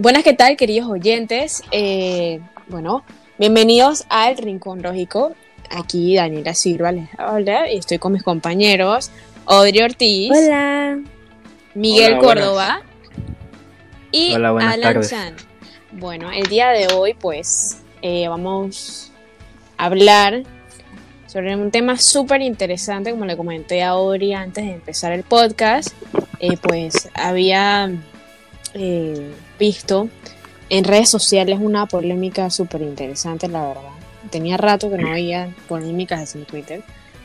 Buenas, ¿qué tal, queridos oyentes? Eh, bueno, bienvenidos al Rincón Lógico. Aquí Daniela Silva les habla y estoy con mis compañeros Audrey Ortiz. Hola. Miguel Hola, Córdoba y Hola, buenas Alan tardes. Chan. Bueno, el día de hoy, pues, eh, vamos a hablar sobre un tema súper interesante, como le comenté a Audrey antes de empezar el podcast. Eh, pues había eh, visto en redes sociales una polémica súper interesante, la verdad. Tenía rato que no había polémicas en Twitter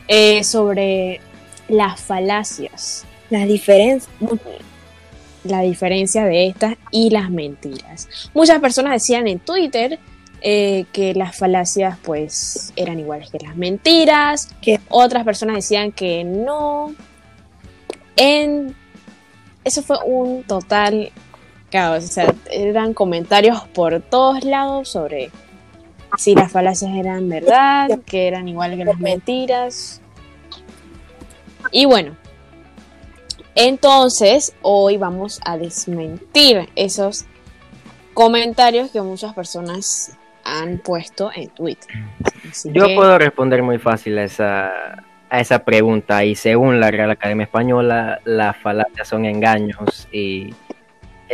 eh, sobre las falacias Las diferencias. la diferencia de estas y las mentiras. Muchas personas decían en Twitter eh, que las falacias pues eran iguales que las mentiras. ¿Qué? Otras personas decían que no. En eso fue un total caos. O sea, eran comentarios por todos lados sobre si las falacias eran verdad, que eran iguales que las mentiras. Y bueno, entonces, hoy vamos a desmentir esos comentarios que muchas personas han puesto en Twitter. Así Yo que- puedo responder muy fácil a esa, a esa pregunta y según la Real Academia Española, las falacias son engaños y,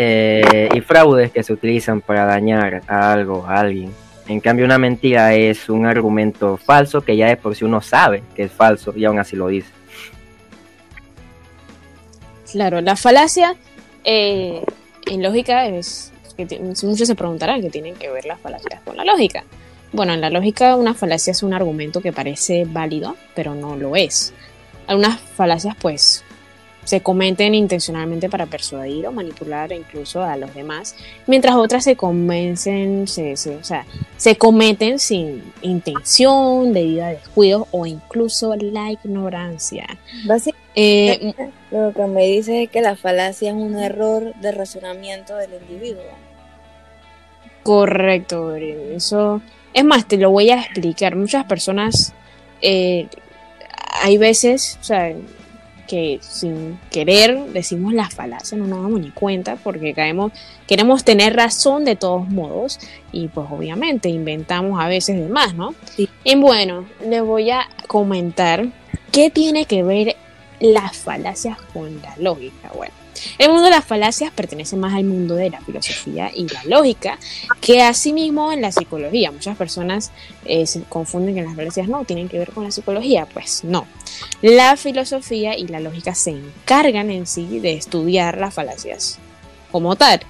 eh, y fraudes que se utilizan para dañar a algo, a alguien. En cambio, una mentira es un argumento falso que ya de por sí uno sabe que es falso y aún así lo dice. Claro, la falacia eh, en lógica es que muchos se preguntarán qué tienen que ver las falacias con la lógica. Bueno, en la lógica una falacia es un argumento que parece válido, pero no lo es. Algunas falacias pues se cometen intencionalmente para persuadir o manipular incluso a los demás, mientras otras se convencen, se, se- o sea, se cometen sin intención, debido a descuidos o incluso la ignorancia. Básicamente, Eh, lo que me dice es que la falacia es un error de razonamiento del individuo. Correcto. Eso. Es más, te lo voy a explicar. Muchas personas. eh, hay veces, o sea, que sin querer decimos la falacia, no nos damos ni cuenta porque caemos, queremos tener razón de todos modos y pues obviamente inventamos a veces de más, ¿no? Sí. Y bueno, les voy a comentar qué tiene que ver las falacias con la lógica. Bueno, el mundo de las falacias pertenece más al mundo de la filosofía y la lógica que asimismo en la psicología. Muchas personas eh, se confunden que las falacias no tienen que ver con la psicología. Pues no. La filosofía y la lógica se encargan en sí de estudiar las falacias como tal.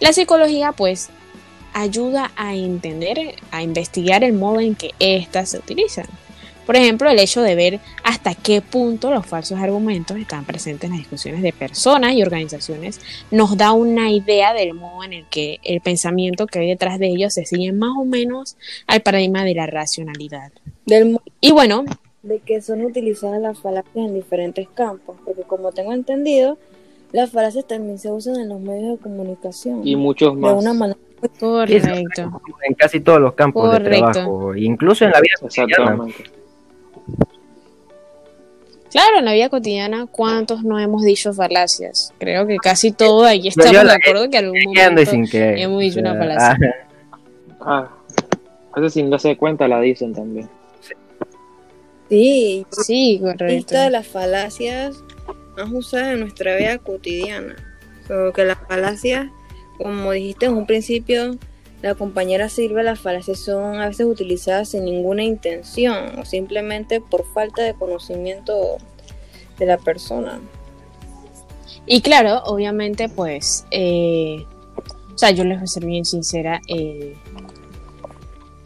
La psicología pues ayuda a entender, a investigar el modo en que éstas se utilizan. Por ejemplo, el hecho de ver hasta qué punto los falsos argumentos están presentes en las discusiones de personas y organizaciones nos da una idea del modo en el que el pensamiento que hay detrás de ellos se sigue más o menos al paradigma de la racionalidad. Del Y bueno, de que son utilizadas las falacias en diferentes campos, porque como tengo entendido, las falacias también se usan en los medios de comunicación. Y muchos de más. una manera correcto. En casi todos los campos de trabajo, incluso en la vida cotidiana. Claro, en la vida cotidiana, ¿cuántos no hemos dicho falacias? Creo que casi todos aquí estamos yo de acuerdo que algún momento sin hemos dicho O sea, una falacia. ah, Ah, veces sin darse cuenta la dicen también. Sí, Sí, correcto. lista de las falacias más usadas en nuestra vida cotidiana. Pero que las falacias, como dijiste en un principio, la compañera Silvia, las falacias son a veces utilizadas sin ninguna intención o simplemente por falta de conocimiento de la persona. Y claro, obviamente, pues, eh, o sea, yo les voy a ser bien sincera, eh,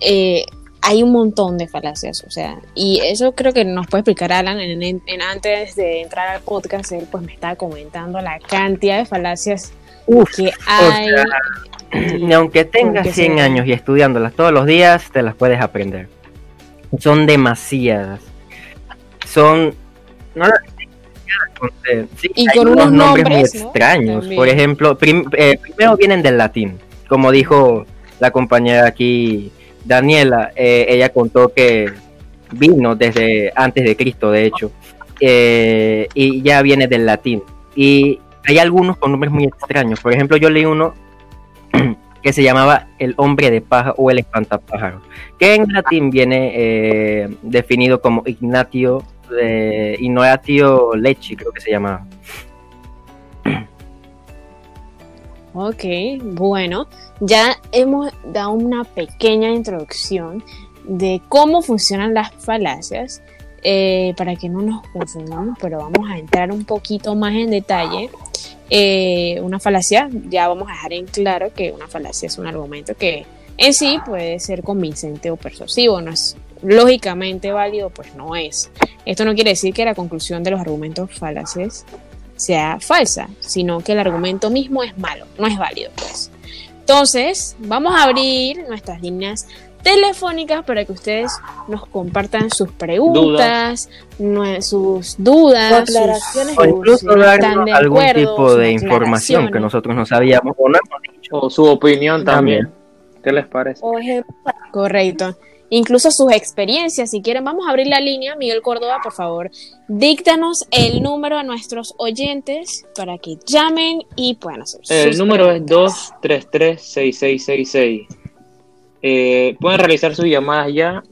eh, hay un montón de falacias, o sea, y eso creo que nos puede explicar Alan, en- antes de entrar al podcast, él pues me estaba comentando la cantidad de falacias uf, que hay. Ni aunque tengas Porque 100 sí. años y estudiándolas todos los días, te las puedes aprender. Son demasiadas. Son... No las eh, sí, Y con unos nombres, muy extraños. También. Por ejemplo, prim- eh, primero vienen del latín. Como dijo la compañera aquí, Daniela, eh, ella contó que vino desde antes de Cristo, de hecho, eh, y ya viene del latín. Y hay algunos con nombres muy extraños. Por ejemplo, yo leí uno que se llamaba el hombre de paja o el espantapájaro, que en latín viene eh, definido como Ignatio de Ignoratio Lecci, creo que se llamaba. Ok, bueno, ya hemos dado una pequeña introducción de cómo funcionan las falacias eh, para que no nos confundamos, pero vamos a entrar un poquito más en detalle. Eh, una falacia, ya vamos a dejar en claro que una falacia es un argumento que en sí puede ser convincente o persuasivo, no es lógicamente válido, pues no es. Esto no quiere decir que la conclusión de los argumentos falaces sea falsa, sino que el argumento mismo es malo, no es válido, pues. Entonces, vamos a abrir nuestras líneas telefónicas para que ustedes nos compartan sus preguntas, sus dudas, O sus- aclaraciones. O incluso darnos de algún acuerdo, tipo de información que nosotros no sabíamos o no hemos dicho. O su opinión también. ¿Qué les parece? O ejemplo, Correcto. Incluso sus experiencias, si quieren, vamos a abrir la línea. Miguel Córdoba, por favor, díctanos el número a nuestros oyentes para que llamen y puedan hacer El número es preguntas. 233-6666. Eh, pueden realizar sus llamadas ya.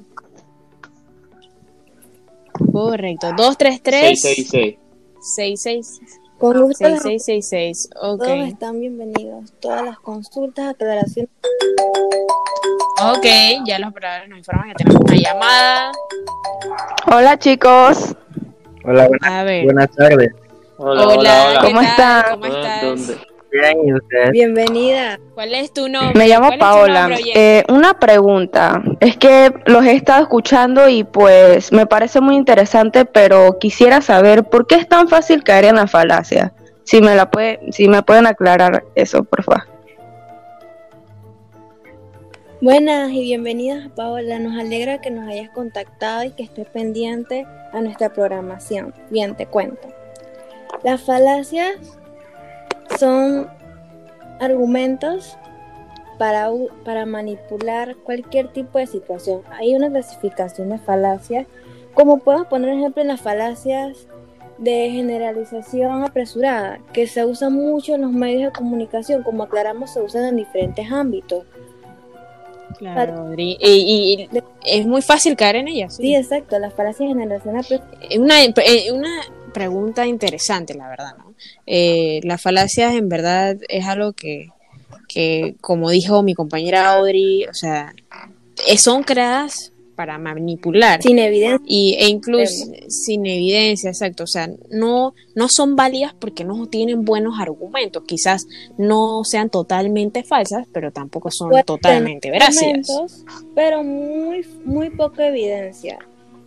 Correcto. 233 666. 66 con gusto, 6666. Ok. todos están bienvenidos. Todas las consultas, aclaraciones. Ok, ya los operadores nos informan que tenemos una llamada. Hola chicos, Hola, buenas, A ver. buenas tardes. Hola, Hola, hola, hola. ¿qué ¿Cómo están? ¿Cómo estás? ¿Dónde? Bien. Bienvenida. ¿Cuál es tu nombre? me llamo ¿Cuál es tu Paola. Eh, una pregunta, es que los he estado escuchando y pues me parece muy interesante, pero quisiera saber por qué es tan fácil caer en la falacia. Si me la puede, si me pueden aclarar eso, por favor. Buenas y bienvenidas, Paola. Nos alegra que nos hayas contactado y que estés pendiente a nuestra programación. Bien, te cuento. Las falacias son argumentos para, para manipular cualquier tipo de situación. Hay una clasificación de falacias, como podemos poner ejemplo en las falacias de generalización apresurada, que se usan mucho en los medios de comunicación, como aclaramos, se usan en diferentes ámbitos. Claro. Y, y- y es muy fácil caer en ella. Sí, exacto, las falacias de generación apresurada. Es una, eh, una pregunta interesante, la verdad, ¿no? Eh, las falacias en verdad es algo que, que, como dijo mi compañera Audrey, o sea, eh, son creadas para manipular. Sin evidencia. Y, e incluso sin evidencia, exacto. O sea, no, no son válidas porque no tienen buenos argumentos. Quizás no sean totalmente falsas, pero tampoco son totalmente veraces. Pero muy, muy poca evidencia,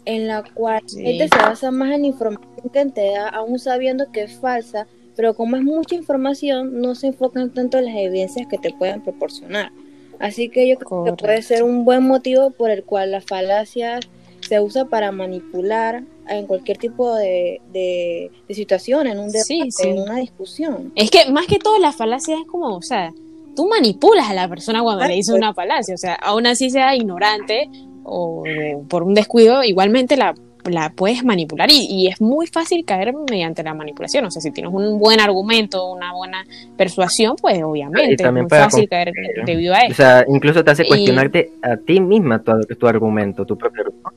en la cual Sí. gente se basa más en información que te da, aún sabiendo que es falsa, pero como es mucha información, no se enfocan tanto en las evidencias que te pueden proporcionar. Así que yo creo Correcto. que puede ser un buen motivo por el cual las falacias se usa para manipular en cualquier tipo de, de, de situación, en un debate, Sí, sí. en una discusión. Es que más que todo la falacia es como, o sea, tú manipulas a la persona cuando le dices una falacia. O sea, aún así sea ignorante o por un descuido, igualmente la, la puedes manipular y, y es muy fácil caer mediante la manipulación. O sea, si tienes un buen argumento, una buena persuasión, pues Y obviamente es también muy fácil caer debido a O eso. sea, incluso te hace Y- cuestionarte a ti misma tu, tu argumento, tu propio argumento.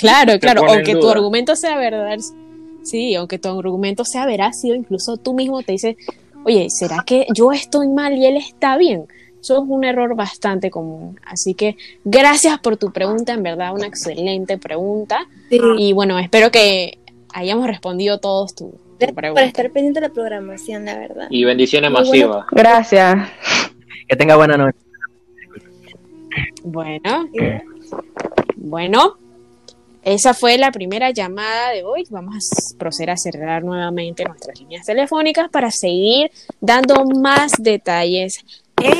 Claro, claro, aunque tu argumento sea verdad, sí, aunque tu argumento sea verácido, incluso tú mismo te dices, oye, ¿será que yo estoy mal y él está bien? Eso es un error bastante común. Así que gracias por tu pregunta, en verdad, una excelente pregunta. Sí. Y bueno, espero que hayamos respondido todos tu, tu Gracias pregunta. por estar pendiente de la programación, la verdad. Y bendiciones Muy masivas. Gracias. Que tenga buena noche. Bueno, bueno, esa fue la primera llamada de hoy. Vamos a proceder a cerrar nuevamente nuestras líneas telefónicas para seguir dando más detalles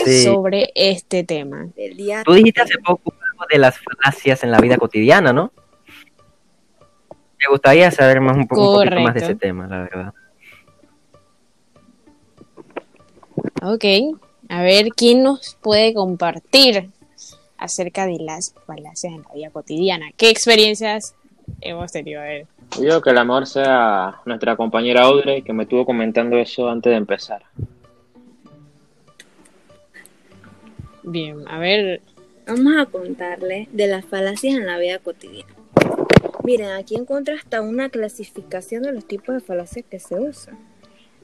Sí. sobre este tema. Del día Tú dijiste hace poco algo de las falacias en la vida cotidiana, ¿no? Me gustaría saber más un, poco, un poquito más de ese tema, la verdad. Ok, a ver quién nos puede compartir acerca de las falacias en la vida cotidiana. ¿Qué experiencias hemos tenido? A ver. Yo que el amor sea nuestra compañera Audrey, que me estuvo comentando eso antes de empezar. Bien, a ver, Vamos a contarles de las falacias en la vida cotidiana. Miren, aquí encontré hasta una clasificación de los tipos de falacias que se usan.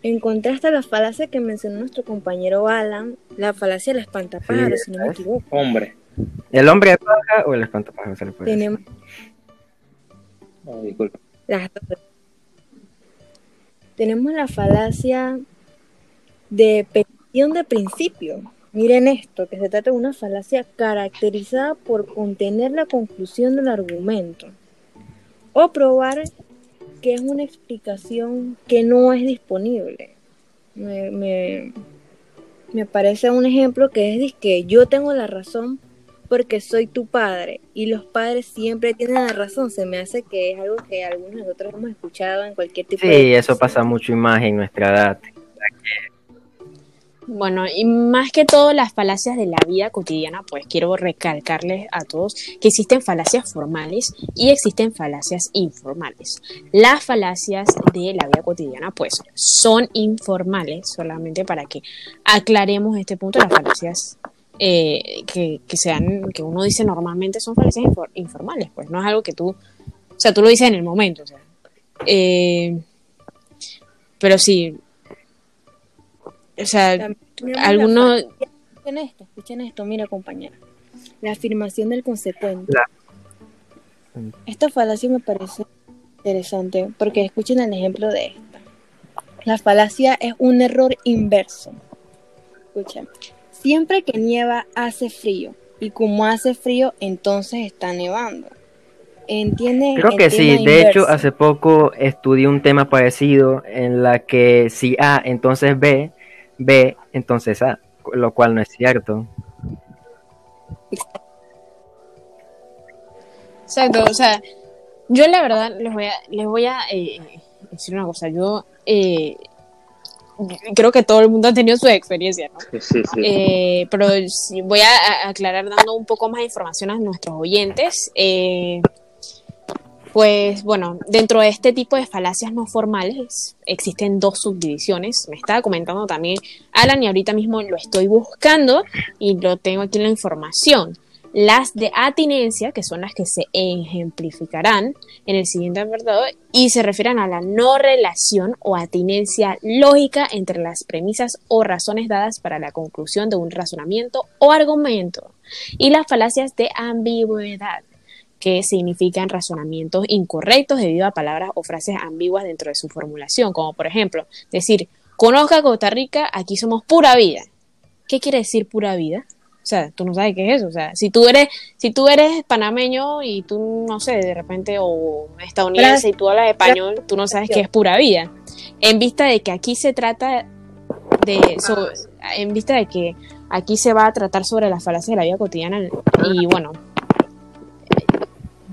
Encontraste la falacia que mencionó nuestro compañero Alan, la falacia del espantapájaros, Sí, si no me equivoco. Hombre. ¿El hombre de paja o el espantapájaros se le puede decir? Tenemos Oh, disculpa. las dos. Tenemos la falacia de petición de principio. Miren esto, que se trata de una falacia caracterizada por contener la conclusión del argumento o probar que es una explicación que no es disponible. Me, me, me parece un ejemplo que es que yo tengo la razón porque soy tu padre y los padres siempre tienen la razón. Se me hace que es algo que algunos de nosotros hemos escuchado en cualquier tipo de... Sí, eso pasa mucho y más en nuestra edad. Bueno, y más que todo las falacias de la vida cotidiana, pues quiero recalcarles a todos que existen falacias formales y existen falacias informales. Las falacias de la vida cotidiana, pues, son informales, solamente para que aclaremos este punto. Las falacias eh, que, que sean, que uno dice normalmente son falacias infor- informales, pues, no es algo que tú, o sea, tú lo dices en el momento, o sea. Eh, pero sí, o sea, algunos Escuchen esto, escuchen esto, mira compañera. La afirmación del consecuente. La- Esta falacia me parece interesante porque escuchen el ejemplo de esta. La falacia es un error inverso. Escuchen. Siempre que nieva hace frío y como hace frío entonces está nevando. ¿Entienden? Creo que sí, de hecho hace poco estudié un tema parecido en la que si A, entonces B, B, entonces A, lo cual no es cierto. Exacto, o sea, yo la verdad les voy a, les voy a eh, decir una cosa, yo eh, creo que todo el mundo ha tenido su experiencia, ¿no? Sí, sí, sí. Eh, pero voy a, a aclarar dando un poco más de información a nuestros oyentes. Pues bueno, dentro de este tipo de falacias no formales existen dos subdivisiones. Me estaba comentando también Alan y ahorita mismo lo estoy buscando y lo tengo aquí en la información. Las de atinencia, que son las que se ejemplificarán en el siguiente apartado, y se refieren a la no relación o atinencia lógica entre las premisas o razones dadas para la conclusión de un razonamiento o argumento. Y las falacias de ambigüedad, que significan razonamientos incorrectos debido a palabras o frases ambiguas dentro de su formulación, como por ejemplo decir, conozca Costa Rica, aquí somos pura vida. ¿Qué quiere decir pura vida? O sea, tú no sabes qué es eso. O sea, si tú eres, si tú eres panameño y tú, no sé, de repente, o estadounidense y tú hablas español, tú no sabes qué es pura vida. En vista de que aquí se trata de, en vista de que aquí se va a tratar sobre las falacias de la vida cotidiana y bueno,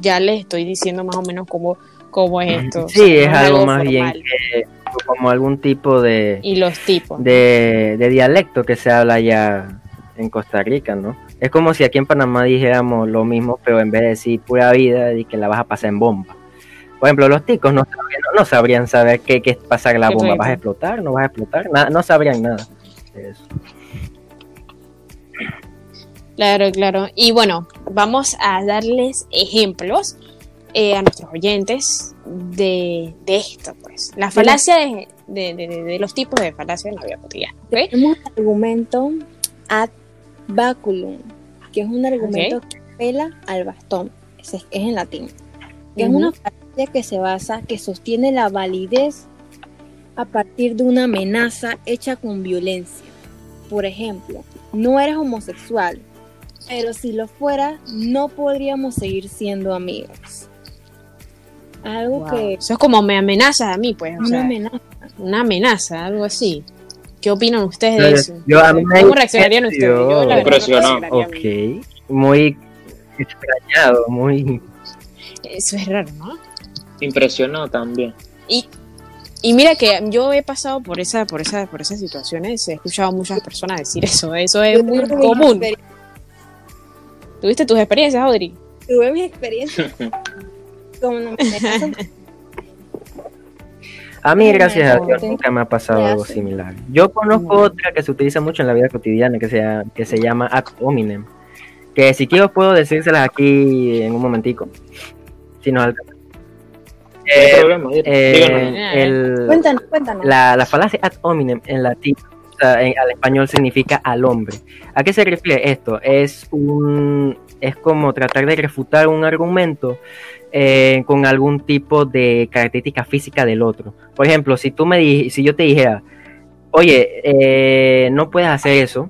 ya les estoy diciendo más o menos cómo, cómo es esto. o Sí, sea, es no algo más bien que como algún tipo de, Y los tipos. de, de dialecto que se habla ya en Costa Rica, ¿no? Es como si aquí en Panamá dijéramos lo mismo, pero en vez de decir pura vida, y que la vas a pasar en bomba. Por ejemplo, los ticos no sabrían, no, no sabrían saber qué, qué es pasar la bomba. ¿Vas a explotar? ¿No vas a explotar? Nada, no sabrían nada. eso. Claro, claro. Y bueno, vamos a darles ejemplos eh, a nuestros oyentes de, de esto, pues. La falacia de, de- de- los tipos de falacia en la vida cotidiana. ¿ok? Tenemos el argumento ad baculum, que es un argumento que apela al bastón, es, es en latín, que es una falacia que se basa, que sostiene la validez a partir de una amenaza hecha con violencia. Por ejemplo, no eres homosexual, pero si lo fuera, no podríamos seguir siendo amigos. Algo Wow. que Eso es como me amenaza a mí, pues. O una sea, amenaza. una amenaza, algo así. ¿Qué opinan ustedes de eso? yo a mí me ¿Cómo reaccionarían ustedes? yo- la no Impresionado. reaccionaría Ok, muy extrañado, muy... Eso es raro, ¿no? Impresionó también. Y, y mira que yo he pasado por esa, por esa, por esas situaciones, he escuchado a muchas personas decir eso, eso es muy común. ¿Tuviste tus experiencias, Audrey? Tuve mis experiencias como una amenaza A mí, gracias a Dios, nunca me ha pasado algo similar. Yo conozco No. otra que se utiliza mucho en la vida cotidiana, que se, llama- que se llama ad hominem. Que si quiero puedo decírselas aquí en un momentico. Si nos alcanza. No hay Eh, eh, Cuéntanos, cuéntanos. la, la falacia ad hominem en latín, o sea, en- al español significa al hombre. ¿A qué se refiere esto? Es un es como tratar de refutar un argumento eh, con algún tipo de característica física del otro. Por ejemplo, si tú me si yo te dijera, oye, eh, no puedes hacer eso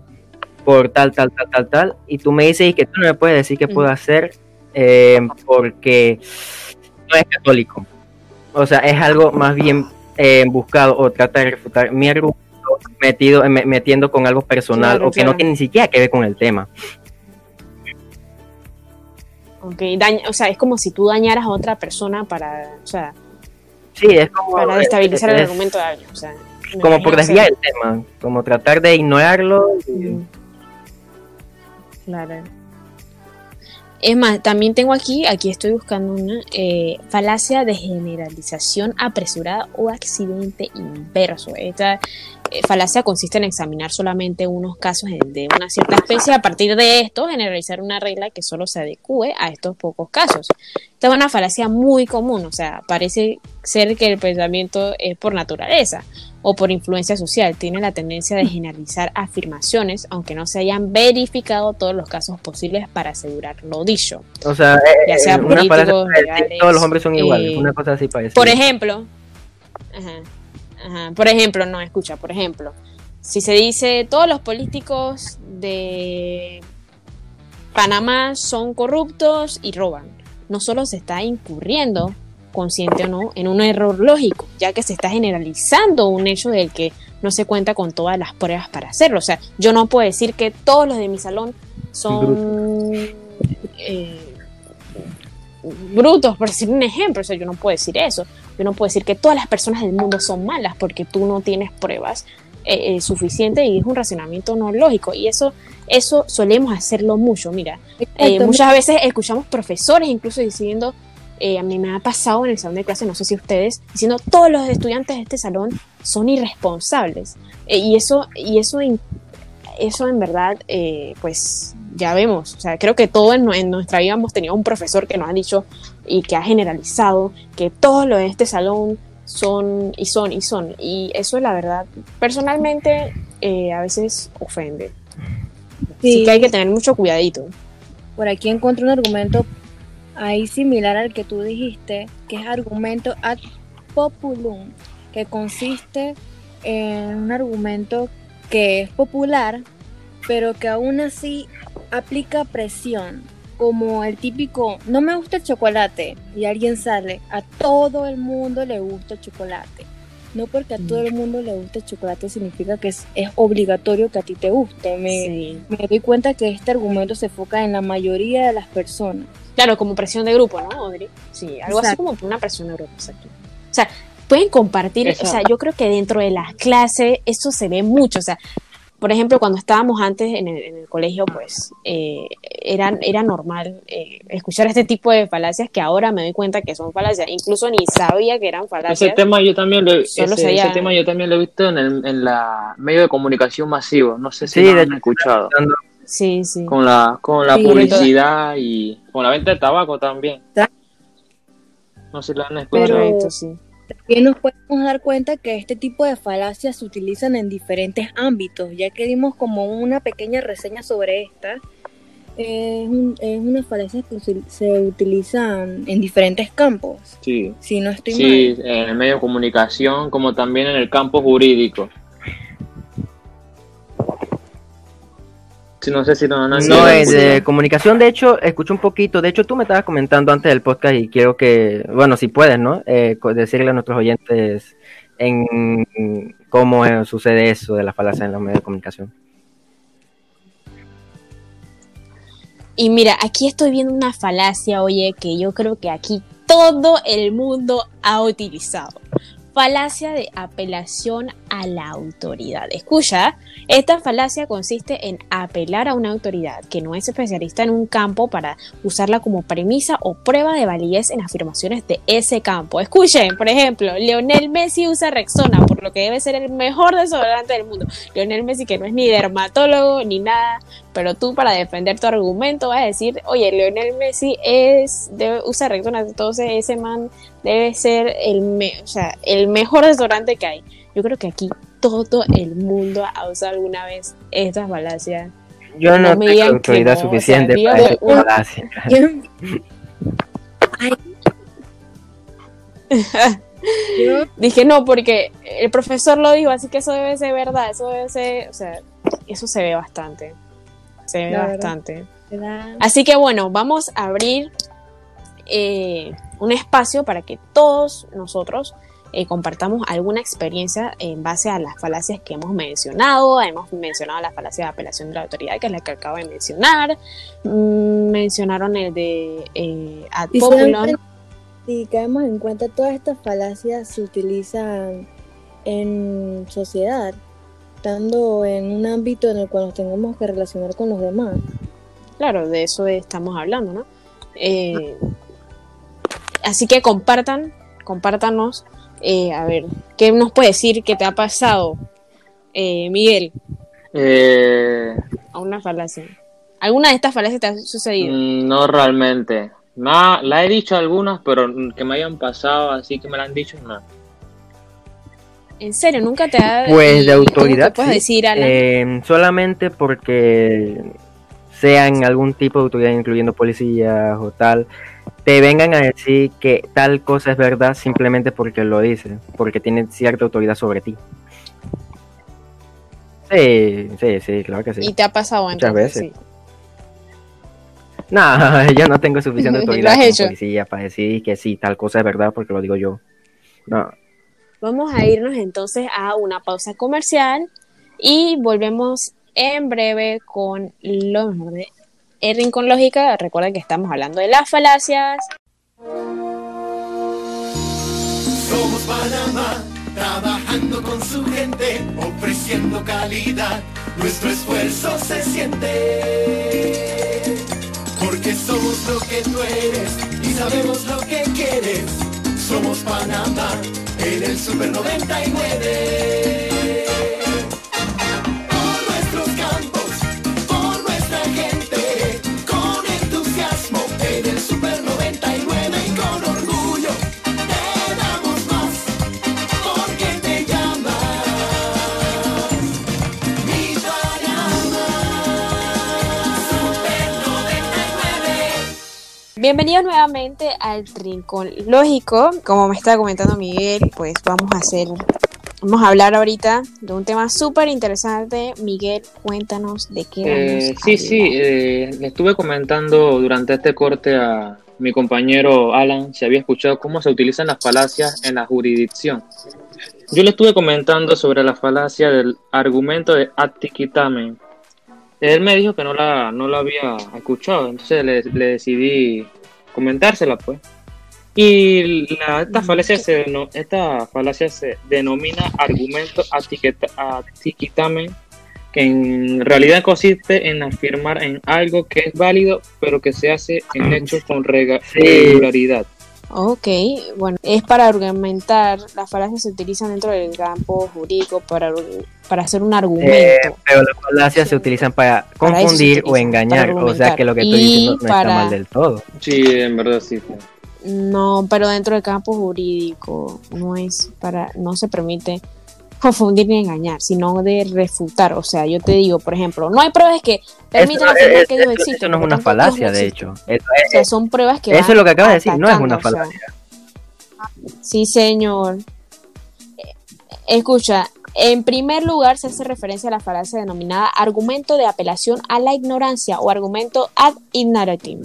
por tal, tal, tal, tal, tal, y tú me dices que tú no me puedes decir que puedo hacer eh, porque no es católico. O sea, es algo más bien buscado o trata de refutar mi argumento metido, me- metiendo con algo personal Claro, o que claro. no tiene ni siquiera que ver con el tema. Ok, daña- o sea, es como si tú dañaras a otra persona para, o sea, Sí, es como, para destabilizar el argumento de alguien. O sea, como por desviar el tema, como tratar de ignorarlo. y-. Claro. Es más, también tengo aquí, aquí estoy buscando una eh, falacia de generalización apresurada o accidente inverso. Esta falacia consiste en examinar solamente unos casos de- una cierta especie, a partir de esto generalizar una regla que solo se adecue a estos pocos casos. Esta es una falacia muy común, o sea, parece ser que el pensamiento es por naturaleza o por influencia social. Tiene la tendencia de generalizar afirmaciones, aunque no se hayan verificado todos los casos posibles para asegurar lo dicho. O sea, Ya eh, sea políticos, para decir legales, todos los hombres son iguales, eh, una cosa así parece. Por ejemplo, ajá, ajá, por ejemplo, no, escucha, por ejemplo, si se dice todos los políticos de Panamá son corruptos y roban, no solo se está incurriendo, consciente o no, en un error lógico, ya que se está generalizando un hecho del que no se cuenta con todas las pruebas para hacerlo. O sea, yo no puedo decir que todos los de mi salón son eh, brutos, por decir un ejemplo. O sea, yo no puedo decir eso. Yo no puedo decir que todas las personas del mundo son malas porque tú no tienes pruebas eh, eh, suficientes y es un razonamiento no lógico. Y eso, eso solemos hacerlo mucho. Mira, eh, muchas veces escuchamos profesores incluso diciendo, eh, a mí me ha pasado en el salón de clase, no sé si ustedes, diciendo todos los estudiantes de este salón son irresponsables. Y eso, y eso, eso en verdad, eh, pues ya vemos. O sea, creo que todo en, en nuestra vida hemos tenido un profesor que nos ha dicho y que ha generalizado que todos los de este salón son y son y son. Y eso, la verdad, personalmente, eh, a veces ofende. Así Sí. que hay que tener mucho cuidadito. Por aquí encuentro un argumento ahí similar al que tú dijiste, que es argumento ad populum, que consiste en un argumento que es popular, pero que aún así aplica presión, como el típico, no me gusta el chocolate, y alguien sale, a todo el mundo le gusta el chocolate. No porque a todo el mundo le gusta el chocolate significa que es, es obligatorio que a ti te guste. Me, Sí. me doy cuenta que este argumento se enfoca en la mayoría de las personas. Claro, como presión de grupo, ¿no, Audrey? Sí, algo así como una presión de grupo, exacto. O sea, pueden compartir, o sea, yo creo que dentro de las clases eso se ve mucho, o sea, por ejemplo, cuando estábamos antes en el, en el colegio, pues eh, era, era normal eh, escuchar este tipo de falacias que ahora me doy cuenta que son falacias, incluso ni sabía que eran Ese falacias. tema yo también lo, Solo ese, ese tema yo también lo he visto en el en la medio de comunicación masivo. No sé si Sí, lo han escuchado. Sí, sí. Con la, con la Sí. publicidad y con la venta de tabaco también. Ta- No sé si lo han escuchado. Pero- sí. También nos podemos dar cuenta que este tipo de falacias se utilizan en diferentes ámbitos, ya que dimos como una pequeña reseña sobre esta. Es, un- es una falacia que se, se utilizan en diferentes campos, Sí. si no estoy Sí, mal. en el medio de comunicación como también en el campo jurídico. Sí, no sé si no, no, No, sé, es de comunicación, de hecho, escucho un poquito, de hecho tú me estabas comentando antes del podcast y quiero que, bueno, si puedes, ¿no? Eh, decirle a nuestros oyentes en cómo eh, sucede eso de la falacia en los medios de comunicación. Y mira, aquí estoy viendo una falacia, oye, que yo creo que aquí todo el mundo ha utilizado. Falacia de apelación a la autoridad. Escucha, esta falacia consiste en apelar a una autoridad que no es especialista en un campo para usarla como premisa o prueba de validez en afirmaciones de ese campo. Escuchen, por ejemplo, Leonel Messi usa Rexona, por lo que debe ser el mejor desodorante del mundo. Leonel Messi que no es ni dermatólogo ni nada, pero tú para defender tu argumento vas a decir, oye, Leonel Messi es debe, usa Rexona, entonces ese man debe ser el, me- o sea, el mejor desodorante que hay. Yo creo que aquí todo el mundo ha usado alguna vez estas falacias. Yo no, No me tengo autoridad no, o sea, suficiente para esa un- falacia. Yo, Dije no, porque el profesor lo dijo, así que eso debe ser verdad, eso debe ser, o sea, eso se ve bastante. Se ve La bastante. ¿verdad? Así que bueno, vamos a abrir eh, un espacio para que todos nosotros eh, compartamos alguna experiencia en base a las falacias que hemos mencionado. Hemos mencionado la falacia de apelación de la autoridad, que es la que acabo de mencionar. Mm, mencionaron el de eh, ad populum. cuenta- si caemos en cuenta, todas estas falacias se utilizan en sociedad, estando en un ámbito en el cual nos tengamos que relacionar con los demás. Claro, de eso estamos hablando, ¿no? Eh, así que compartan, compártanos, eh, a ver, ¿qué nos puede decir que te ha pasado, eh, Miguel, Eh, a una falacia? ¿Alguna de estas falacias te ha sucedido? mm, no realmente. Ma- la he dicho algunas, pero que me hayan pasado, así que me la han dicho, no. ¿En serio? ¿Nunca te ha... Pues y- de y autoridad. puedes sí. decir, Alan? Eh, solamente porque sean algún tipo de autoridad, incluyendo policías o tal, te vengan a decir que tal cosa es verdad simplemente porque lo dicen, porque tienen cierta autoridad sobre ti. Sí, sí, sí, claro que Y sí. te ha pasado Muchas entonces, veces. No, yo no tengo suficiente autoridad como policía para decir que sí, tal cosa es verdad porque lo digo yo. No. Vamos a irnos entonces a una pausa comercial y volvemos en breve con lo mejor de El Rincón Lógica. Recuerden que estamos hablando de las falacias. Somos Panamá, trabajando con su gente, ofreciendo calidad. Nuestro esfuerzo se siente. Porque somos lo que tú eres y sabemos lo que quieres. Somos Panamá en el Super 99. Bienvenidos nuevamente al Rincón Lógico. Como me estaba comentando Miguel, pues vamos a hacer, vamos a hablar ahorita de un tema súper interesante. Miguel, cuéntanos de qué vamos Eh, a sí, sí, hablar. eh, le estuve comentando durante este corte a mi compañero Alan si había escuchado cómo se utilizan las falacias en la jurisdicción. Yo le estuve comentando sobre la falacia del argumento de acticitamen. Él me dijo que no la, no la había escuchado, entonces le, le decidí comentársela, pues. Y la, esta, falacia se, deno- esta falacia se denomina argumento acticitamen que en realidad consiste en afirmar en algo que es válido, pero que se hace en hechos con regularidad. Ok, bueno, es para argumentar, las falacias se utilizan dentro del campo jurídico para, para hacer un Eh, argumento. pero las falacias se utilizan para confundir o engañar, o sea que lo que diciendo Y no está mal del todo. Sí, en verdad sí. No, pero dentro del campo jurídico no es para, no se permite confundir ni engañar, sino de refutar. O sea, yo te digo, por ejemplo, no hay pruebas que permitan afirmar es- que Dios eso- existe. eso no es una falacia, de hecho. Eso O sea, son pruebas que Eso es lo que acabas de decir, no es una o sea, falacia. Sí, señor. Eh, Escucha, en primer lugar se hace referencia a la falacia denominada argumento de apelación a la ignorancia o argumento ad ignorantium,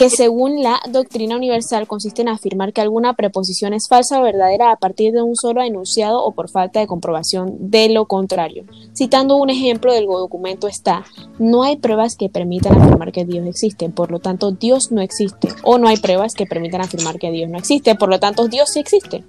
que según la doctrina universal consiste en afirmar que alguna preposición es falsa o verdadera a partir de un solo enunciado o por falta de comprobación de lo contrario. Citando un ejemplo del documento está, no hay pruebas que permitan afirmar que Dios existe, por lo tanto Dios no existe, o no hay pruebas que permitan afirmar que Dios no existe, por lo tanto Dios sí existe.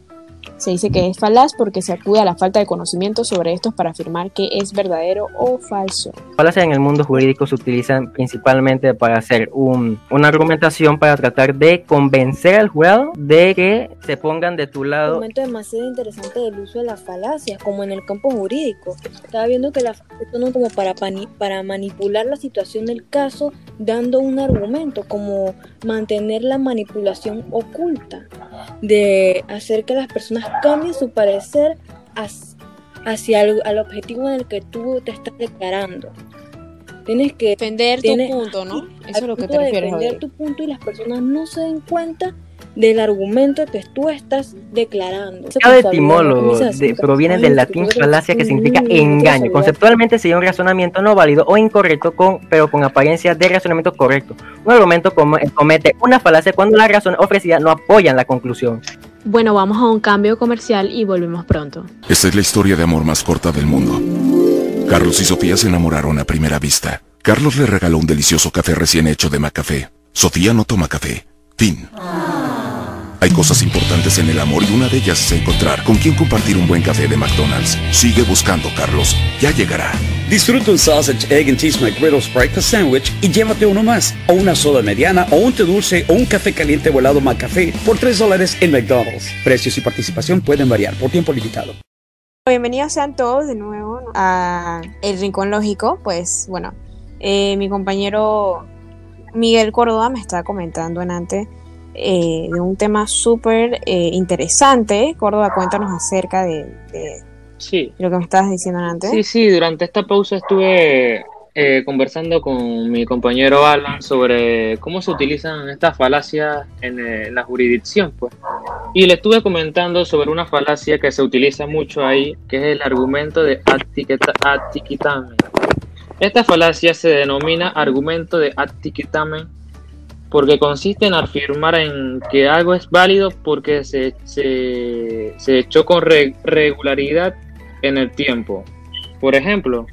Se dice que es falaz porque se acude a la falta de conocimiento sobre estos para afirmar que es verdadero o falso. falacias en el mundo jurídico se utilizan principalmente para hacer un- una argumentación para tratar de convencer al jurado de que se pongan de tu Un lado. momento demasiado interesante del uso de las falacias, como en el campo jurídico. Estaba viendo que las falacias son como para, pani- para manipular la situación del caso, dando un argumento, como mantener la manipulación oculta, de hacer que las personas cambien su parecer hacia, el al objetivo en el que tú te estás declarando. Tienes que Defender tu punto, ¿no? Eso es lo que punto te de refieres, defender tu punto y las personas no se den cuenta del argumento que tú estás declarando. Cada etimólogo de- proviene del latín falacia que significa engaño. Conceptualmente sería un razonamiento no válido o incorrecto, con, pero con apariencia de razonamiento correcto. Un argumento comete una falacia cuando las razones ofrecidas no apoyan la conclusión. Bueno, vamos a un cambio comercial y volvemos pronto. Esta es la historia de amor más corta del mundo. Carlos y Sofía se enamoraron a primera vista. Carlos le regaló un delicioso café recién hecho de Macafé. Sofía no toma café. Fin. Hay cosas importantes en el amor y una de ellas es encontrar con quién compartir un buen café de McDonald's. Sigue buscando, Carlos. Ya llegará. Disfruta un sausage, egg and cheese McGriddles breakfast sandwich y llévate uno más, o una soda mediana, o un té dulce, o un café caliente o helado McCafé por 3 dólares en McDonald's. Precios y participación pueden variar por tiempo limitado. Bienvenidos sean todos de nuevo a El Rincón Lógico. Pues bueno, eh, mi compañero Miguel Córdoba me está comentando en antes eh, de un tema súper eh, interesante. Córdoba, cuéntanos acerca de, de Sí, lo que me estabas diciendo antes. sí, sí, durante esta pausa estuve eh, conversando con mi compañero Alan sobre cómo se utilizan estas falacias en, la jurisdicción, pues. Y le estuve comentando sobre una falacia que se utiliza mucho ahí, que es el argumento de atiquitamen. Esta falacia se denomina argumento de atiquitamen porque consiste en afirmar en que algo es válido porque se, se, se echó con re- regularidad en el tiempo. Por ejemplo,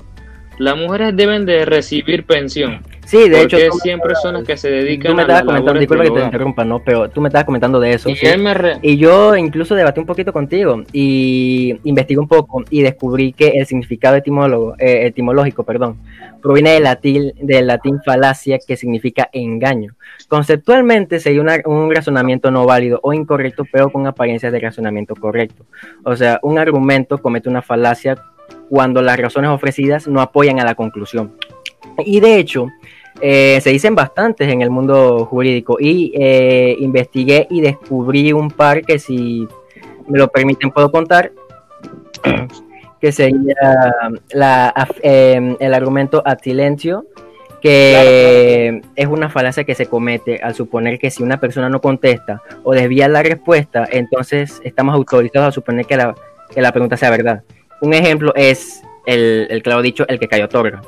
las mujeres deben de recibir pensión, Sí, de porque hecho, tú, siempre son las que se tú dedican me a estabas las comentando, disculpa que te interrumpa, ¿no? Pero tú me estabas comentando de eso. Y sí. me re- Y yo incluso debatí un poquito contigo y investigué un poco y descubrí que el significado etimólogo, eh, etimológico perdón, proviene del latín, del latín falacia que significa engaño. Conceptualmente sería una- un razonamiento no válido o incorrecto, pero con apariencia de razonamiento correcto. O sea, un argumento comete una falacia cuando las razones ofrecidas no apoyan a la conclusión. Y de hecho, eh, se dicen bastantes en el mundo jurídico y eh, investigué y descubrí un par que si me lo permiten puedo contar, que sería la, eh, el argumento ad silencio, que es una falacia que se comete al suponer que si una persona no contesta o desvía la respuesta, entonces estamos autorizados a suponer que la, que la pregunta sea verdad. Un ejemplo es el, el claro dicho, el que cayó otorga.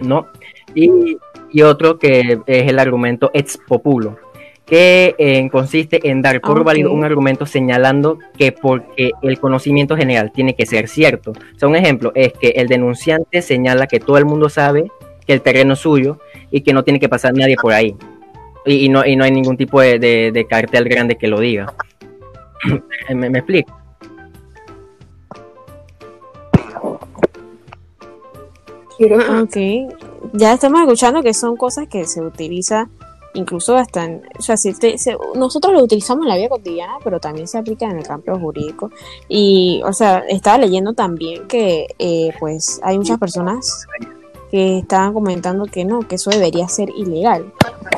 ¿No? Y, y otro que es el argumento ex populo, que eh, consiste en dar por Ok. válido un argumento señalando que porque el conocimiento general tiene que ser cierto. O sea, un ejemplo es que el denunciante señala que todo el mundo sabe que el terreno es suyo y que no tiene que pasar nadie por ahí. Y, y no, y no hay ningún tipo de, de- de cartel grande que lo diga. ¿Me, me explico? Ok, ya estamos escuchando que son cosas que se utiliza incluso hasta en, o sea, nosotros lo utilizamos en la vida cotidiana, pero también se aplica en el campo jurídico. Y, o sea, estaba leyendo también que, eh, pues, hay muchas personas que estaban comentando que no, que eso debería ser ilegal.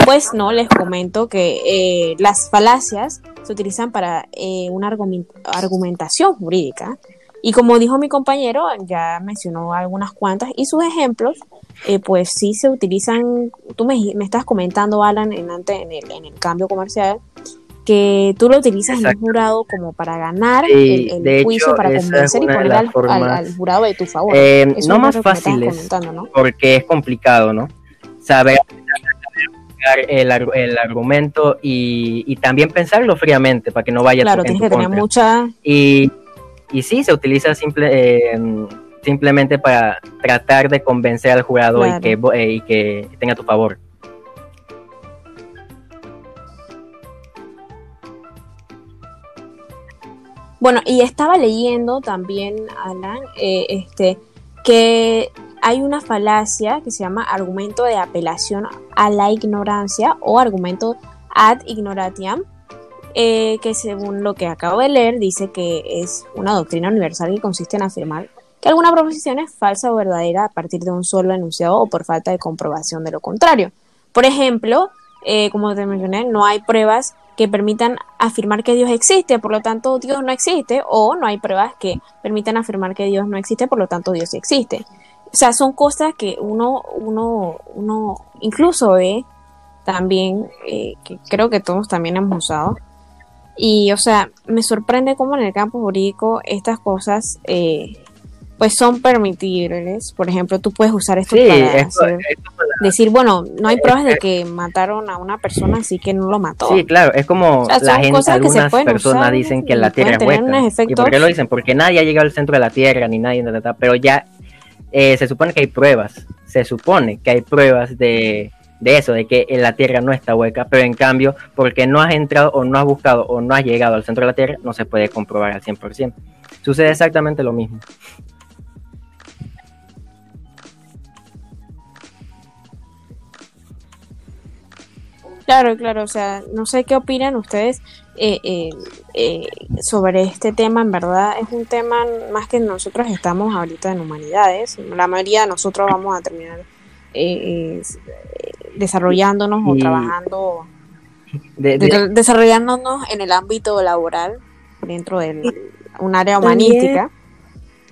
Pues no, les comento que eh, las falacias se utilizan para eh, una argumen- argumentación jurídica. Y como dijo mi compañero, ya mencionó algunas cuantas y sus ejemplos, eh, pues sí se utilizan, tú me, me estás comentando, Alan, en, en, el, en el cambio comercial, que tú lo utilizas en un jurado como para ganar Sí, el, el juicio, hecho, para convencer y poner al, al- formas, al jurado de tu favor. Eh, Eso no más ¿no? porque es complicado, ¿no? Saber el, el argumento y, y también pensarlo fríamente para que no vaya Claro, tienes tu que tener mucha... Y, y sí, se utiliza simple, eh, simplemente para tratar de convencer al jurado Claro. y, que, eh, y que tenga tu favor. Bueno, y estaba leyendo también, Alan, eh, este, que hay una falacia que se llama argumento de apelación a la ignorancia o argumento ad ignoratiam, eh, que según lo que acabo de leer dice que es una doctrina universal que consiste en afirmar que alguna proposición es falsa o verdadera a partir de un solo enunciado o por falta de comprobación de lo contrario. Por ejemplo, eh, como te mencioné, no hay pruebas que permitan afirmar que Dios existe, por lo tanto Dios no existe, o no hay pruebas que permitan afirmar que Dios no existe, por lo tanto Dios existe. O sea, son cosas que uno, uno, uno incluso ve también, eh, que creo que todos también hemos usado. Y, o sea, me sorprende cómo en el campo jurídico estas cosas, eh, pues son permitibles. Por ejemplo, tú puedes usar esto Sí, para esto- hacer- decir, bueno, no hay pruebas de que mataron a una persona, así que no lo mató. Sí, claro, es como O sea, la gente, cosas que se algunas pueden personas usar dicen que la Tierra es hueca. ¿Y por qué lo dicen? Porque nadie ha llegado al centro de la Tierra, ni nadie, pero ya eh, se supone que hay pruebas, se supone que hay pruebas de, de eso, de que la Tierra no está hueca, pero en cambio, porque no has entrado o no has buscado o no has llegado al centro de la Tierra, no se puede comprobar al 100%. Sucede exactamente lo mismo. Claro, claro, o sea, no sé qué opinan ustedes eh, eh, eh, sobre este tema, en verdad es un tema más que nosotros estamos ahorita en humanidades, la mayoría de nosotros vamos a terminar eh, eh, desarrollándonos o trabajando, De- de- de- desarrollándonos en el ámbito laboral dentro de un área humanística.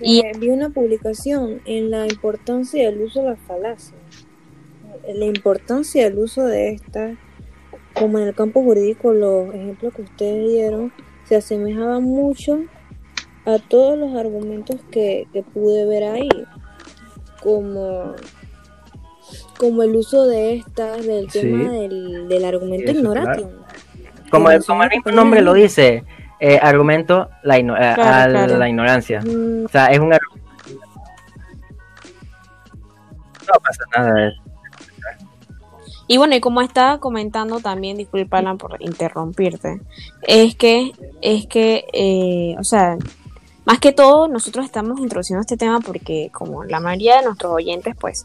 Y- vi una publicación en la importancia del uso de las falacias. La importancia del uso de estas, como en el campo jurídico, los ejemplos que ustedes dieron, se asemejaban mucho a todos los argumentos que, que pude ver ahí. Como, como el uso de estas, del Sí. tema del, del argumento Eso, ignoratium. como, que el, como el mismo nombre lo dice, eh, argumento la, igno- eh, Claro, a claro. la ignorancia. Mm, O sea, es un argumento. No pasa nada. Y bueno, y como estaba comentando también, disculpa Alan, por interrumpirte, es que, es que, eh, o sea, más que todo nosotros estamos introduciendo este tema porque como la mayoría de nuestros oyentes, pues,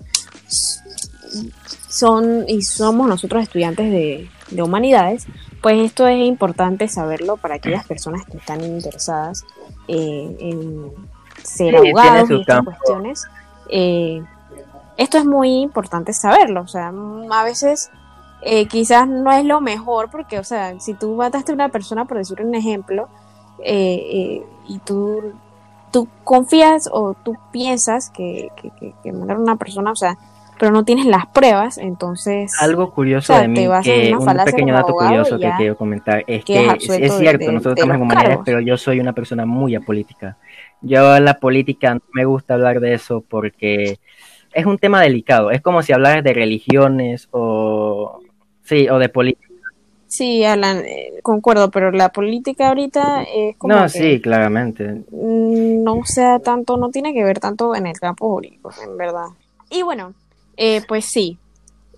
son y somos nosotros estudiantes de, de humanidades, pues esto es importante saberlo para aquellas personas que están interesadas eh, en ser Sí, abogados y estas cuestiones. Eh, esto es muy importante saberlo, o sea, a veces eh, quizás no es lo mejor porque, o sea, si tú mataste a una persona, por decir un ejemplo, y tú, tú confías o tú piensas que, que, que, que mataron a una persona, o sea, pero no tienes las pruebas, entonces... Algo curioso O sea, de mí, en que un pequeño dato curioso que quiero comentar es que es, cierto, de- nosotros de estamos en humanidades, pero yo soy una persona muy apolítica. Yo la política no me gusta hablar de eso porque es un tema delicado. Es como si hablaras de religiones o sí, o de política. Sí, Alan, eh, concuerdo, pero la política ahorita es como No, que sí, claramente. no sea tanto, no tiene que ver tanto en el campo jurídico, en verdad. Y bueno, eh, pues sí,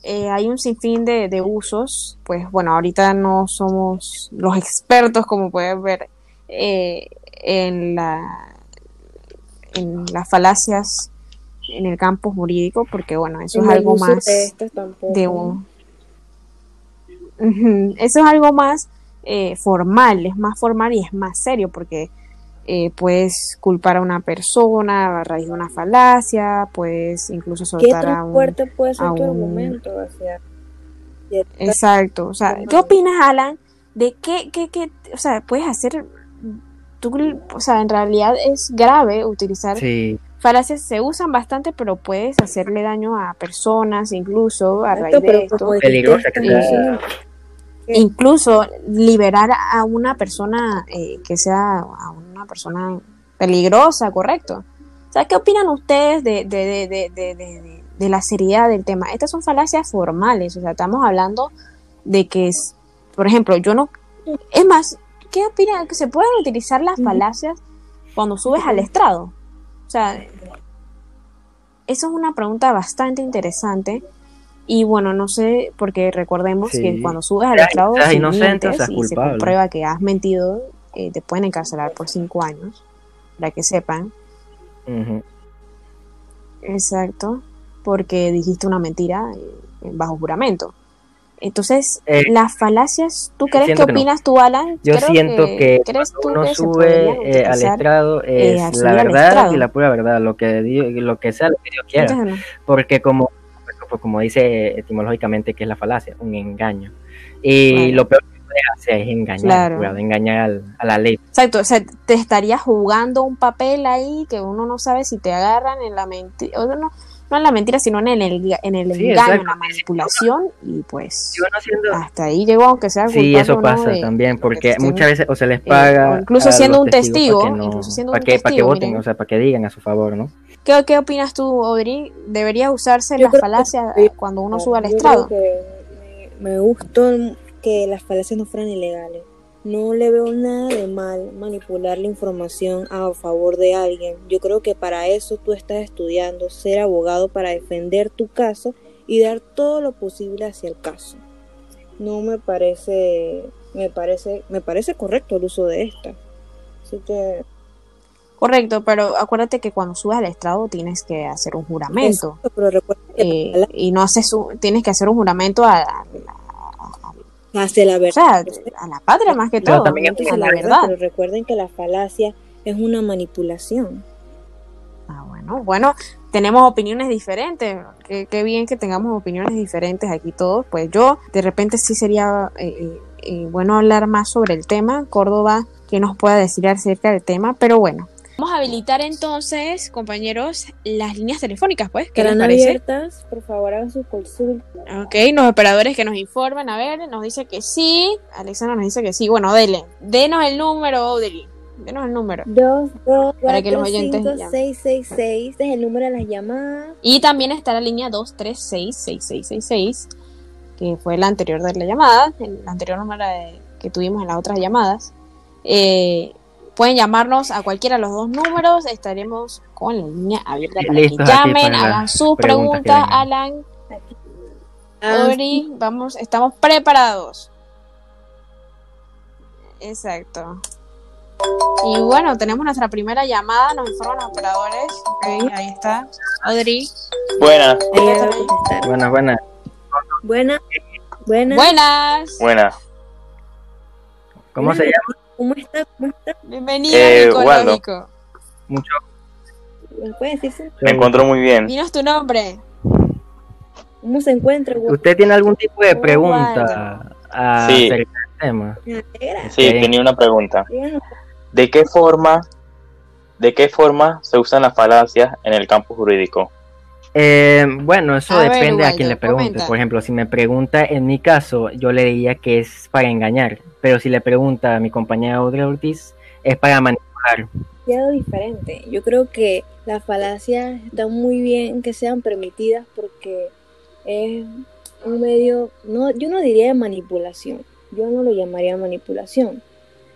eh, hay un sinfín de, de usos, pues bueno, ahorita no somos los expertos, como pueden ver, eh, en la en las falacias en el campo jurídico, porque bueno, eso es algo más de un- Eso es algo más eh, formal, es más formal y es más serio porque eh, puedes culpar a una persona a raíz de una falacia, puedes incluso ¿Qué soltar a un... fuerte puede ser tu un- argumento? O sea, Exacto, o sea, ¿qué opinas, Alan, de qué, qué, qué, o sea, puedes hacer, tú, o sea, en realidad es grave utilizar Sí, falacias, se usan bastante, pero puedes hacerle daño a personas, incluso a raíz de esto. Peligrosa que incluso liberar a una persona eh, que sea a una persona peligrosa, correcto. O sea, ¿qué opinan ustedes de, de, de, de, de, de- de- de la seriedad del tema? Estas son falacias formales, o sea, estamos hablando de que, es, por ejemplo, yo no... Es más, ¿qué opinan? ¿Que se pueden utilizar las falacias cuando subes al estrado? O sea, eso es una pregunta bastante interesante. Y bueno, no sé, porque recordemos Sí. que cuando subes al seas si inocente mientes y se comprueba que has mentido, eh, te pueden encarcelar por cinco años, para que sepan. Exacto, porque dijiste una mentira eh, bajo juramento. Entonces, Eh, las falacias, ¿tú crees que no. opinas tú, Alan? Yo Creo siento que, ¿crees tú cuando uno que sube eh, al estrado es la verdad estrado? y la pura verdad, lo que Dios- lo que sea lo que Dios quiera, Entonces, no. porque como pues, como dice etimológicamente que es la falacia, un engaño. Y Claro. lo peor que puedes hacer es engañar, Claro. cuidado, engañar al- a la ley. Exacto, o sea, te estarías jugando un papel ahí que uno no sabe si te agarran en la mentira, o no, no en la mentira, sino en el, en el Sí, engaño, en exacto. la manipulación, y pues Si uno haciendo- hasta ahí llegó, aunque sea Sí, eso pasa de- también, porque muchas veces o se les eh, paga. o incluso siendo un testigo, para que no- incluso siendo para un que, para que testigo, voten, miren. o sea, para que digan a su favor, ¿no? ¿Qué, qué opinas tú, Audrey? ¿Debería usarse Yo la creo que falacia sí. cuando uno sube al estrado? me, me gustó que las falacias no fueran ilegales. No le veo nada de mal manipular la información a favor de alguien. Yo creo que para eso tú estás estudiando, ser abogado para defender tu caso y dar todo lo posible hacia el caso. No me parece, me parece, me parece correcto el uso de esta. Así que Correcto, pero acuérdate que cuando subes al estrado tienes que hacer un juramento. Pero recuerda que eh, la- y no haces un- tienes que hacer un juramento a, a- a- hacia la o verdad. sea, a la patria más que todo, también a la la verdad. Pero recuerden que la falacia es una manipulación. Ah, bueno, bueno, tenemos opiniones diferentes. Qué, qué bien que tengamos opiniones diferentes aquí todos. Pues yo, de repente sí sería eh, eh, eh, bueno hablar más sobre el tema. Córdoba, que nos pueda decir acerca del tema, pero bueno. Vamos a habilitar entonces, compañeros, las líneas telefónicas, pues. ¿Qué les parece? abiertas, por favor hagan su consulta. Ok, los operadores que nos informan, a ver, nos dice que sí. Alexandra nos dice que sí. Bueno, dele. Denos el número, Audrey. Denos el número. 2, 2, Para que 4, los oyentes 5, llamen. 6, 6, 6. Este es el número de las llamadas. Y también está la línea 236-6666, que fue la anterior de la llamada, el anterior número de- que tuvimos en las otras llamadas. Eh, pueden llamarnos a cualquiera de los dos números, estaremos con la línea abierta para Listos que llamen, para hagan sus preguntas. Alan, Ori, vamos, estamos preparados. Exacto. Y bueno, tenemos nuestra primera llamada, nos informan los operadores. Ok, ahí está. Audrey. Buenas. Buenas, buenas. Buena, buena. Buenas. buenas. ¿Cómo se llama? ¿Cómo está? ¿Cómo está? Bienvenido, Eh. Waldo. Mucho. ¿Me encuentro muy bien. Dinos tu nombre. cómo se encuentra? güey? ¿Usted tiene algún tipo de Oh, pregunta Sí. acerca del tema? Sí, tenía una pregunta. ¿De qué forma, de qué forma se usan las falacias en el campo jurídico? Eh, bueno, eso A ver, depende a quien le pregunte. comenta. Por ejemplo, si me pregunta en mi caso, yo le diría que es para engañar. Pero si le pregunta a mi compañera Audrey Ortiz, es para manipular. demasiado diferente. Yo creo que las falacias están muy bien que sean permitidas porque es un medio, no, yo no diría de manipulación, yo no lo llamaría manipulación.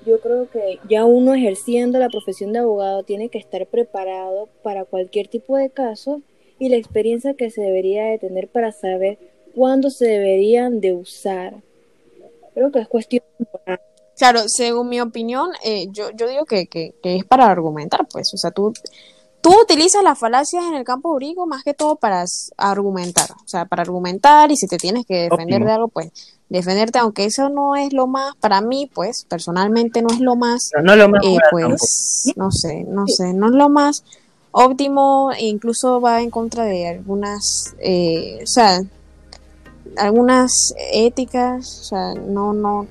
Yo creo que ya uno ejerciendo la profesión de abogado tiene que estar preparado para cualquier tipo de caso y la experiencia que se debería de tener para saber cuándo se deberían de usar. Creo que es cuestión Claro, según mi opinión, eh, yo, yo digo que, que, que es para argumentar, pues. O sea, tú, tú utilizas las falacias en el campo jurídico más que todo para argumentar. O sea, para argumentar y si te tienes que defender Óptimo. de algo, pues defenderte, aunque eso no es lo más, para mí, pues, personalmente no es lo más No, no es lo más eh, pues no sé, no sé, no es lo más óptimo, e incluso va en contra de algunas, eh, o sea, algunas éticas, o sea, no, no,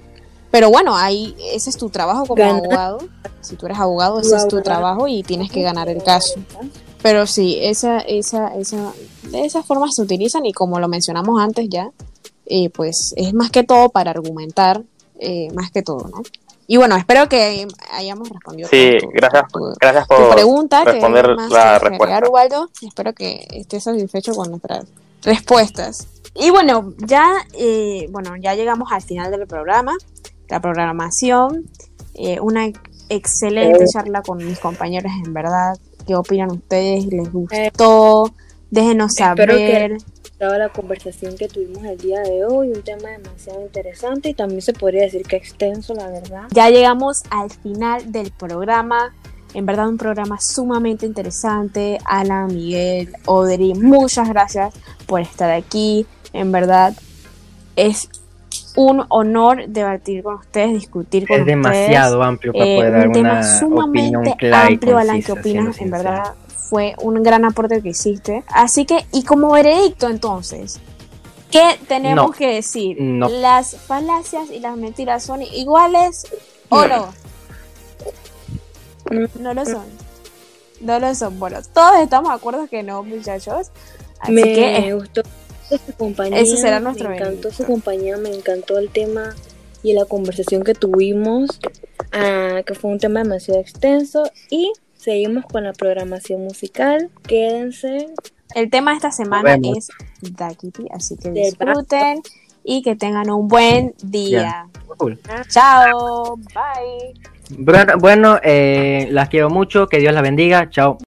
pero bueno, ahí ese es tu trabajo como abogado, si tú eres abogado, ese es tu trabajo y tienes que ganar el caso. Pero sí, esa, esa, esa, de esas formas se utilizan y como lo mencionamos antes ya, eh, pues es más que todo para argumentar, eh, más que todo, ¿no? Y bueno, espero que hayamos respondido. Sí, tu- gracias, tu- gracias tu por pregunta, responder que más la que respuesta. Ubaldo. Espero que estés satisfecho con nuestras respuestas. Y bueno, ya, eh, bueno, ya llegamos al final del programa, la programación, eh, una excelente charla con mis compañeros, en verdad. ¿Qué opinan ustedes? ¿Les gustó? Déjenos Espero saber. Gustado la conversación que tuvimos el día de hoy, un tema demasiado interesante y también se podría decir que extenso, la verdad. Ya llegamos al final del programa. En verdad, un programa sumamente interesante. Alan, Miguel, Odri, muchas gracias por estar aquí. En verdad, es un honor debatir con ustedes, discutir con Es ustedes. demasiado amplio para Eh, poder dar un tema una opinión sumamente clara y amplio, Alan, ¿qué opinas? En sincero. verdad, fue un gran aporte que hiciste. Así que, y como veredicto, entonces, ¿qué tenemos No. que decir? No. ¿Las falacias y las mentiras son iguales o no? No lo son. No lo son. Bueno, todos estamos de acuerdo que no, muchachos. Así me que eh, gustó su compañía. Ese será nuestro Me encantó su compañía, me encantó el tema y la conversación que tuvimos, ah, que fue un tema demasiado extenso. Y seguimos con la programación musical. Quédense. el tema de esta semana es Daquiti, así que disfruten y que tengan un buen día. Cool. Chao, bye. Bueno, bueno, eh, las quiero mucho, que Dios las bendiga, chao.